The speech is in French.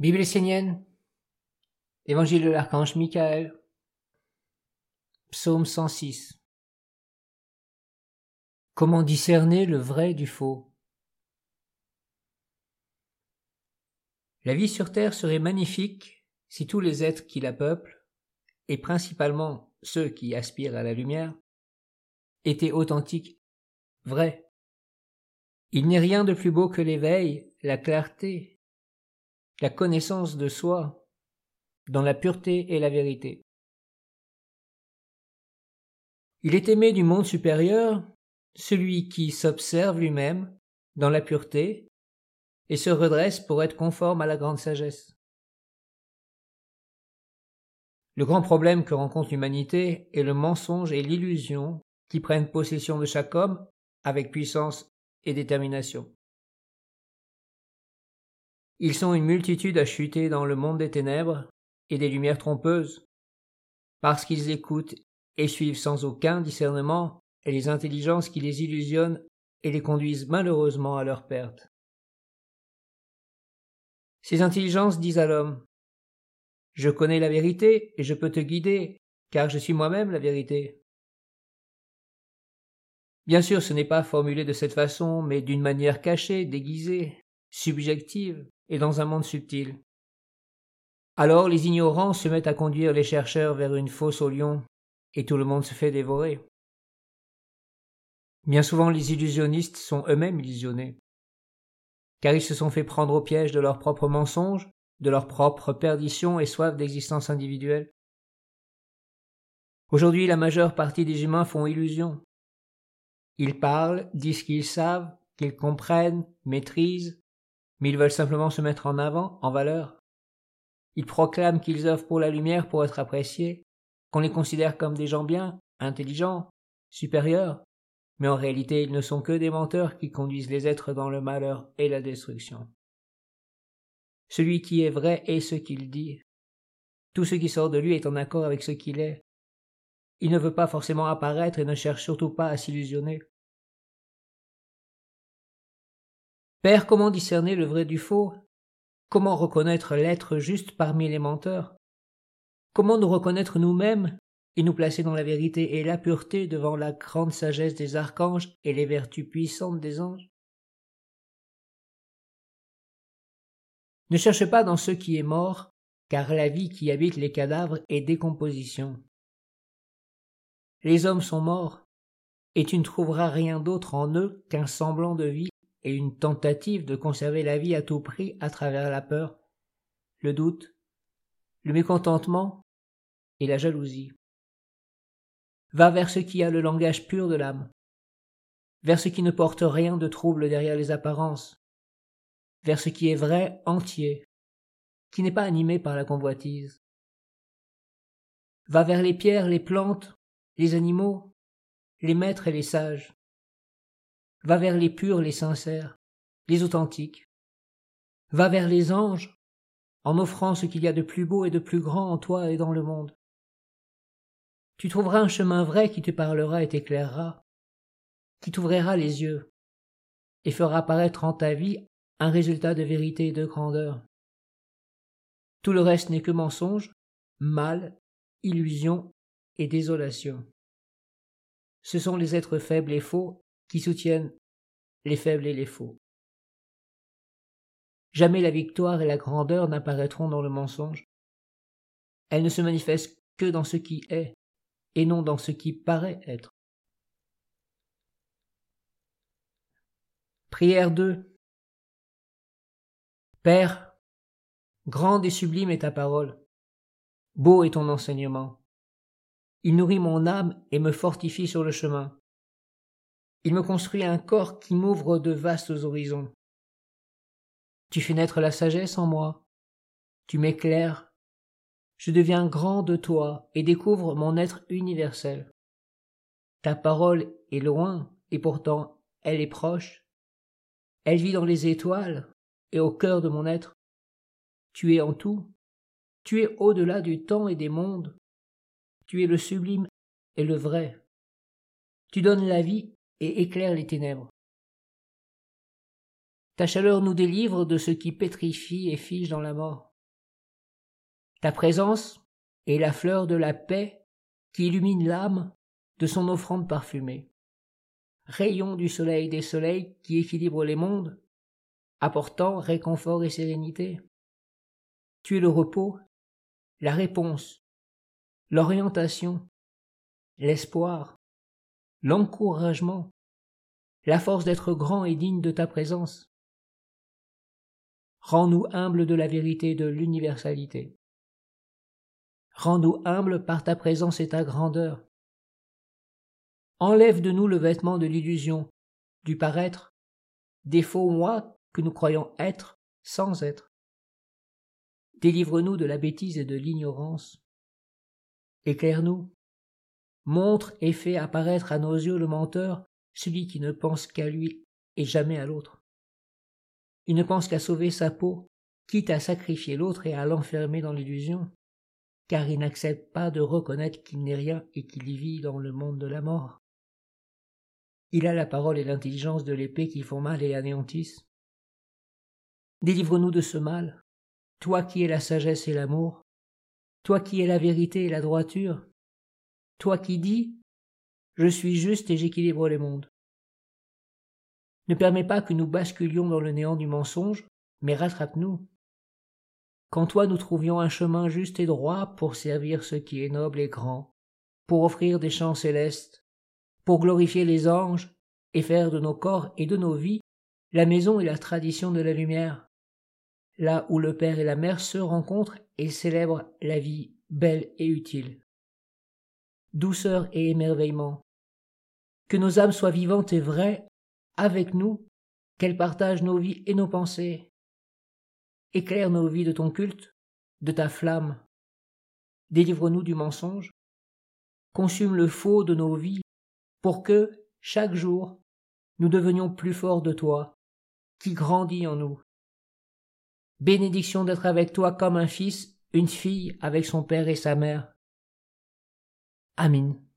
Bible essénienne, Évangile de l'archange Michael, Psaume 106. Comment discerner le vrai du faux? La vie sur terre serait magnifique si tous les êtres qui la peuplent, et principalement ceux qui aspirent à la lumière, étaient authentiques, vrais. Il n'est rien de plus beau que l'éveil, la clarté, la connaissance de soi, dans la pureté et la vérité. Il est aimé du monde supérieur, celui qui s'observe lui-même dans la pureté et se redresse pour être conforme à la grande sagesse. Le grand problème que rencontre l'humanité est le mensonge et l'illusion qui prennent possession de chaque homme avec puissance et détermination. Ils sont une multitude à chuter dans le monde des ténèbres et des lumières trompeuses, parce qu'ils écoutent et suivent sans aucun discernement les intelligences qui les illusionnent et les conduisent malheureusement à leur perte. Ces intelligences disent à l'homme Je connais la vérité et je peux te guider, car je suis moi-même la vérité. Bien sûr, ce n'est pas formulé de cette façon, mais d'une manière cachée, déguisée, subjective, et dans un monde subtil. Alors les ignorants se mettent à conduire les chercheurs vers une fosse au lion, et tout le monde se fait dévorer. Bien souvent les illusionnistes sont eux-mêmes illusionnés, car ils se sont fait prendre au piège de leurs propres mensonges, de leur propre perdition et soif d'existence individuelle. Aujourd'hui la majeure partie des humains font illusion, ils parlent, disent qu'ils savent, qu'ils comprennent, maîtrisent, mais ils veulent simplement se mettre en avant, en valeur. Ils proclament qu'ils offrent pour la lumière pour être appréciés, qu'on les considère comme des gens bien, intelligents, supérieurs, mais en réalité ils ne sont que des menteurs qui conduisent les êtres dans le malheur et la destruction. Celui qui est vrai est ce qu'il dit. Tout ce qui sort de lui est en accord avec ce qu'il est. Il ne veut pas forcément apparaître et ne cherche surtout pas à s'illusionner. Père, comment discerner le vrai du faux? Comment reconnaître l'être juste parmi les menteurs? Comment nous reconnaître nous-mêmes et nous placer dans la vérité et la pureté devant la grande sagesse des archanges et les vertus puissantes des anges? Ne cherche pas dans ce qui est mort, car la vie qui habite les cadavres est décomposition. Les hommes sont morts, et tu ne trouveras rien d'autre en eux qu'un semblant de vie et une tentative de conserver la vie à tout prix à travers la peur, le doute, le mécontentement et la jalousie. Va vers ce qui a le langage pur de l'âme, vers ce qui ne porte rien de trouble derrière les apparences, vers ce qui est vrai entier, qui n'est pas animé par la convoitise. Va vers les pierres, les plantes, les animaux, les maîtres et les sages va vers les purs, les sincères, les authentiques. Va vers les anges, en offrant ce qu'il y a de plus beau et de plus grand en toi et dans le monde. Tu trouveras un chemin vrai qui te parlera et t'éclairera, qui t'ouvrira les yeux, et fera apparaître en ta vie un résultat de vérité et de grandeur. Tout le reste n'est que mensonge, mal, illusion et désolation. Ce sont les êtres faibles et faux qui soutiennent les faibles et les faux. Jamais la victoire et la grandeur n'apparaîtront dans le mensonge. Elles ne se manifestent que dans ce qui est, et non dans ce qui paraît être. Prière 2 Père, grande et sublime est ta parole, beau est ton enseignement. Il nourrit mon âme et me fortifie sur le chemin. Il me construit un corps qui m'ouvre de vastes horizons. Tu fais naître la sagesse en moi. Tu m'éclaires. Je deviens grand de toi et découvre mon être universel. Ta parole est loin et pourtant elle est proche. Elle vit dans les étoiles et au cœur de mon être. Tu es en tout. Tu es au-delà du temps et des mondes. Tu es le sublime et le vrai. Tu donnes la vie et éclaire les ténèbres. Ta chaleur nous délivre de ce qui pétrifie et fige dans la mort. Ta présence est la fleur de la paix qui illumine l'âme de son offrande parfumée. Rayon du soleil des soleils qui équilibre les mondes, apportant réconfort et sérénité. Tu es le repos, la réponse, l'orientation, l'espoir, l'encouragement, la force d'être grand et digne de ta présence. Rends-nous humbles de la vérité de l'universalité. Rends-nous humbles par ta présence et ta grandeur. Enlève de nous le vêtement de l'illusion, du paraître, des faux moi que nous croyons être sans être. Délivre-nous de la bêtise et de l'ignorance. Éclaire-nous. Montre et fais apparaître à nos yeux le menteur, celui qui ne pense qu'à lui et jamais à l'autre. Il ne pense qu'à sauver sa peau, quitte à sacrifier l'autre et à l'enfermer dans l'illusion, car il n'accepte pas de reconnaître qu'il n'est rien et qu'il vit dans le monde de la mort. Il a la parole et l'intelligence de l'épée qui font mal et anéantissent. Délivre-nous de ce mal, toi qui es la sagesse et l'amour, toi qui es la vérité et la droiture, toi qui dis Je suis juste et j'équilibre les mondes. Ne permets pas que nous basculions dans le néant du mensonge, mais rattrape-nous. Qu'en toi nous trouvions un chemin juste et droit pour servir ce qui est noble et grand, pour offrir des chants célestes, pour glorifier les anges et faire de nos corps et de nos vies la maison et la tradition de la lumière, là où le Père et la Mère se rencontrent et célèbrent la vie belle et utile. Douceur et émerveillement. Que nos âmes soient vivantes et vraies avec nous, qu'elle partage nos vies et nos pensées. Éclaire nos vies de ton culte, de ta flamme. Délivre-nous du mensonge. Consume le faux de nos vies pour que, chaque jour, nous devenions plus forts de toi, qui grandis en nous. Bénédiction d'être avec toi comme un fils, une fille avec son père et sa mère. Amin.